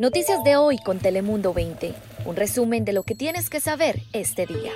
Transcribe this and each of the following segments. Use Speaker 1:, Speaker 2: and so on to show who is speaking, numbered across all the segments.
Speaker 1: Noticias de hoy con Telemundo 20. Un resumen de lo que tienes que saber este día.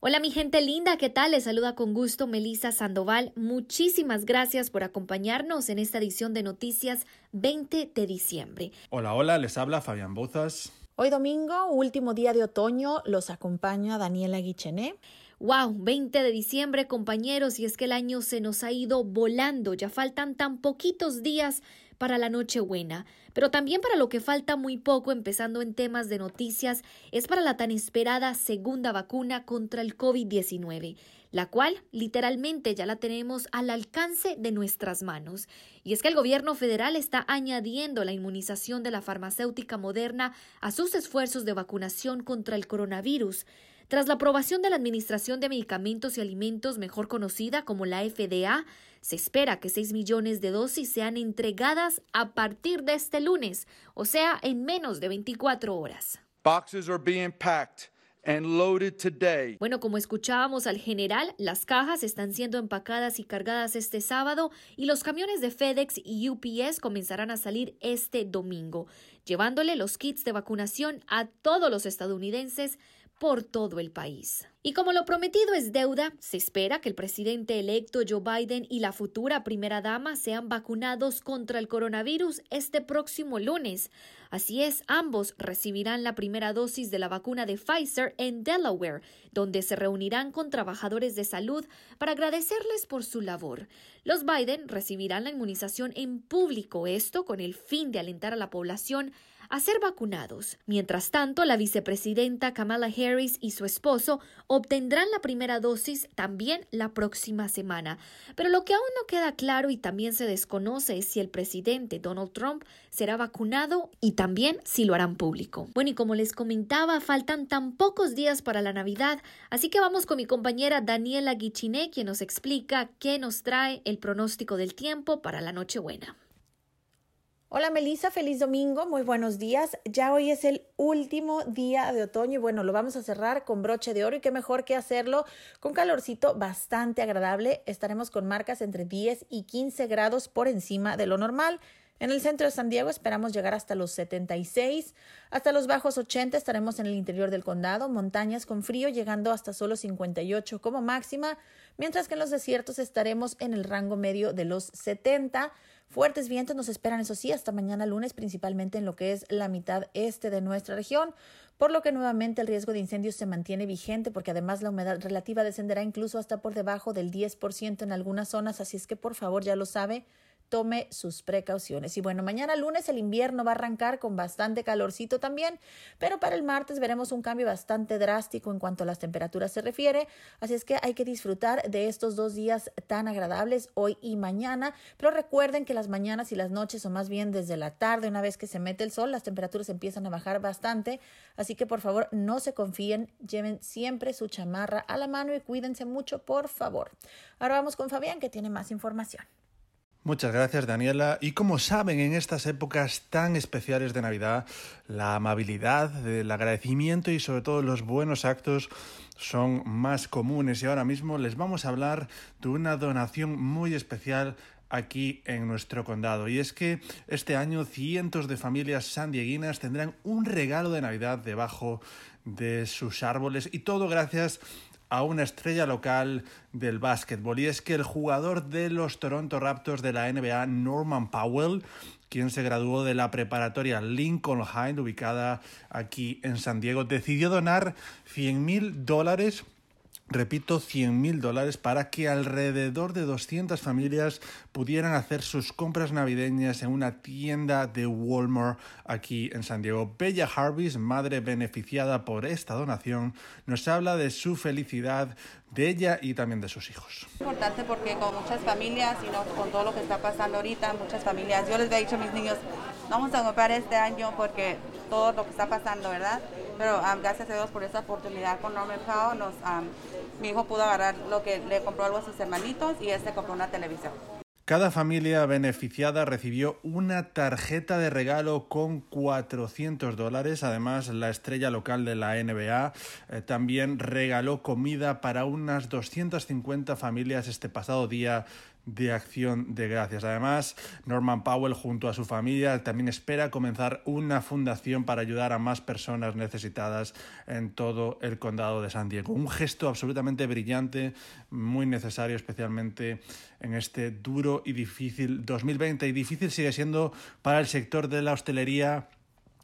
Speaker 1: Hola mi gente linda, ¿qué tal? Les saluda con gusto Melisa Sandoval. Muchísimas gracias por acompañarnos en esta edición de Noticias 20 de diciembre.
Speaker 2: Hola, hola, les habla Fabián Bozas.
Speaker 3: Hoy domingo, último día de otoño, los acompaña Daniela Guichené.
Speaker 1: Wow, 20 de diciembre, compañeros, y es que el año se nos ha ido volando. Ya faltan tan poquitos días para la Nochebuena, pero también para lo que falta muy poco, empezando en temas de noticias, es para la tan esperada segunda vacuna contra el COVID-19, la cual literalmente ya la tenemos al alcance de nuestras manos. Y es que el gobierno federal está añadiendo la inmunización de la farmacéutica moderna a sus esfuerzos de vacunación contra el coronavirus. Tras la aprobación de la Administración de Medicamentos y Alimentos, mejor conocida como la FDA, se espera que 6 millones de dosis sean entregadas a partir de este lunes, o sea, en menos de 24 horas.
Speaker 4: Boxes are being packed. And loaded today.
Speaker 1: Bueno, como escuchábamos al general, las cajas están siendo empacadas y cargadas este sábado y los camiones de FedEx y UPS comenzarán a salir este domingo, llevándole los kits de vacunación a todos los estadounidenses por todo el país. Y como lo prometido es deuda, se espera que el presidente electo Joe Biden y la futura primera dama sean vacunados contra el coronavirus este próximo lunes. Así es, ambos recibirán la primera dosis de la vacuna de Pfizer en Delaware, donde se reunirán con trabajadores de salud para agradecerles por su labor. Los Biden recibirán la inmunización en público, esto con el fin de alentar a la población a ser vacunados. Mientras tanto, la vicepresidenta Kamala Harris y su esposo obtendrán la primera dosis también la próxima semana. Pero lo que aún no queda claro y también se desconoce es si el presidente Donald Trump será vacunado y también si lo harán público. Bueno, y como les comentaba, faltan tan pocos días para la Navidad, así que vamos con mi compañera Daniela Guichiné, quien nos explica qué nos trae el pronóstico del tiempo para la Nochebuena.
Speaker 3: Hola Melissa, feliz domingo, muy buenos días. Ya hoy es el último día de otoño y bueno, lo vamos a cerrar con broche de oro y qué mejor que hacerlo con calorcito bastante agradable. Estaremos con marcas entre 10 y 15 grados por encima de lo normal. En el centro de San Diego esperamos llegar hasta los 76, hasta los bajos 80 estaremos en el interior del condado, montañas con frío llegando hasta solo 58 como máxima, mientras que en los desiertos estaremos en el rango medio de los 70. Fuertes vientos nos esperan, eso sí, hasta mañana lunes, principalmente en lo que es la mitad este de nuestra región, por lo que nuevamente el riesgo de incendios se mantiene vigente, porque además la humedad relativa descenderá incluso hasta por debajo del 10% en algunas zonas, así es que por favor ya lo sabe, tome sus precauciones. Y bueno, mañana lunes el invierno va a arrancar con bastante calorcito también, pero para el martes veremos un cambio bastante drástico en cuanto a las temperaturas se refiere, así es que hay que disfrutar de estos dos días tan agradables hoy y mañana, pero recuerden que las mañanas y las noches, o más bien desde la tarde, una vez que se mete el sol, las temperaturas empiezan a bajar bastante, así que por favor no se confíen, lleven siempre su chamarra a la mano y cuídense mucho, por favor. Ahora vamos con Fabián que tiene más información.
Speaker 2: Muchas gracias Daniela. Y como saben, en estas épocas tan especiales de Navidad, la amabilidad, el agradecimiento y sobre todo los buenos actos son más comunes. Y ahora mismo les vamos a hablar de una donación muy especial aquí en nuestro condado. Y es que este año cientos de familias sandieguinas tendrán un regalo de Navidad debajo de sus árboles y todo gracias a una estrella local del básquetbol. Y es que el jugador de los Toronto Raptors de la NBA, Norman Powell, quien se graduó de la preparatoria Lincoln High, ubicada aquí en San Diego, decidió donar 100 mil dólares repito, 100 mil dólares para que alrededor de 200 familias pudieran hacer sus compras navideñas en una tienda de Walmart aquí en San Diego. Bella Harvis, madre beneficiada por esta donación, nos habla de su felicidad, de ella y también de sus hijos.
Speaker 5: Es importante porque con muchas familias y no, con todo lo que está pasando ahorita, muchas familias, yo les he dicho a mis niños, vamos a comprar este año porque todo lo que está pasando, ¿verdad? Pero gracias a Dios por esa oportunidad con Norman Powell, nos, mi hijo pudo agarrar lo que le compró algo a sus hermanitos y este compró una televisión.
Speaker 2: Cada familia beneficiada recibió una tarjeta de regalo con 400 dólares. Además, la estrella local de la NBA eh, también regaló comida para unas 250 familias este pasado día de acción de gracias. Además, Norman Powell junto a su familia también espera comenzar una fundación para ayudar a más personas necesitadas en todo el condado de San Diego. Un gesto absolutamente brillante, muy necesario especialmente en este duro y difícil 2020 y difícil sigue siendo para el sector de la hostelería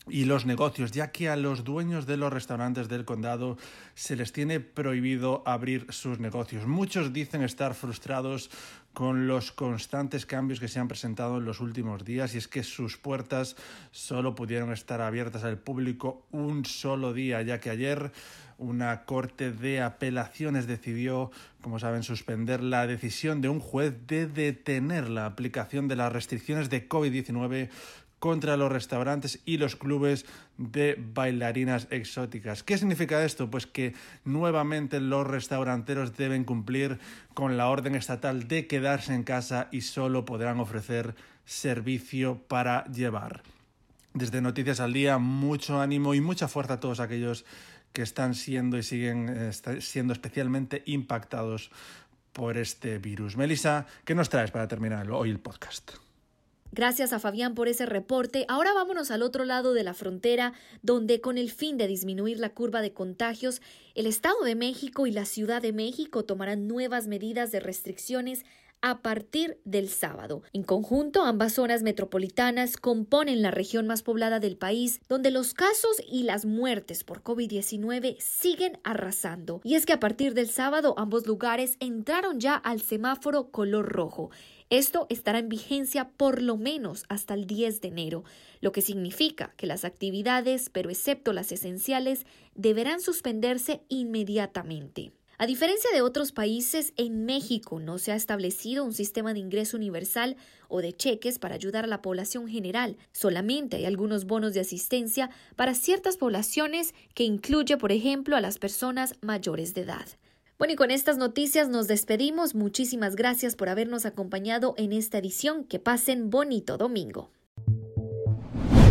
Speaker 2: y los negocios, ya que a los dueños de los restaurantes del condado se les tiene prohibido abrir sus negocios. Muchos dicen estar frustrados con los constantes cambios que se han presentado en los últimos días y es que sus puertas solo pudieron estar abiertas al público un solo día, ya que ayer una corte de apelaciones decidió, como saben, suspender la decisión de un juez de detener la aplicación de las restricciones de COVID-19 contra los restaurantes y los clubes de bailarinas exóticas. ¿Qué significa esto? Pues que nuevamente los restauranteros deben cumplir con la orden estatal de quedarse en casa y solo podrán ofrecer servicio para llevar. Desde Noticias al Día, mucho ánimo y mucha fuerza a todos aquellos que están siendo y siguen eh, siendo especialmente impactados por este virus. Melissa, ¿qué nos traes para terminar hoy el podcast?
Speaker 1: Gracias a Fabián por ese reporte. Ahora vámonos al otro lado de la frontera, donde con el fin de disminuir la curva de contagios, el Estado de México y la Ciudad de México tomarán nuevas medidas de restricciones a partir del sábado. En conjunto, ambas zonas metropolitanas componen la región más poblada del país, donde los casos y las muertes por COVID-19 siguen arrasando. Y es que a partir del sábado ambos lugares entraron ya al semáforo color rojo. Esto estará en vigencia por lo menos hasta el 10 de enero, lo que significa que las actividades, pero excepto las esenciales, deberán suspenderse inmediatamente. A diferencia de otros países, en México no se ha establecido un sistema de ingreso universal o de cheques para ayudar a la población general. Solamente hay algunos bonos de asistencia para ciertas poblaciones que incluye, por ejemplo, a las personas mayores de edad. Bueno, y con estas noticias nos despedimos. Muchísimas gracias por habernos acompañado en esta edición. Que pasen bonito domingo.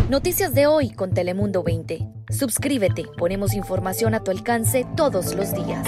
Speaker 1: Noticias de hoy con Telemundo 20. Suscríbete, ponemos información a tu alcance todos los días.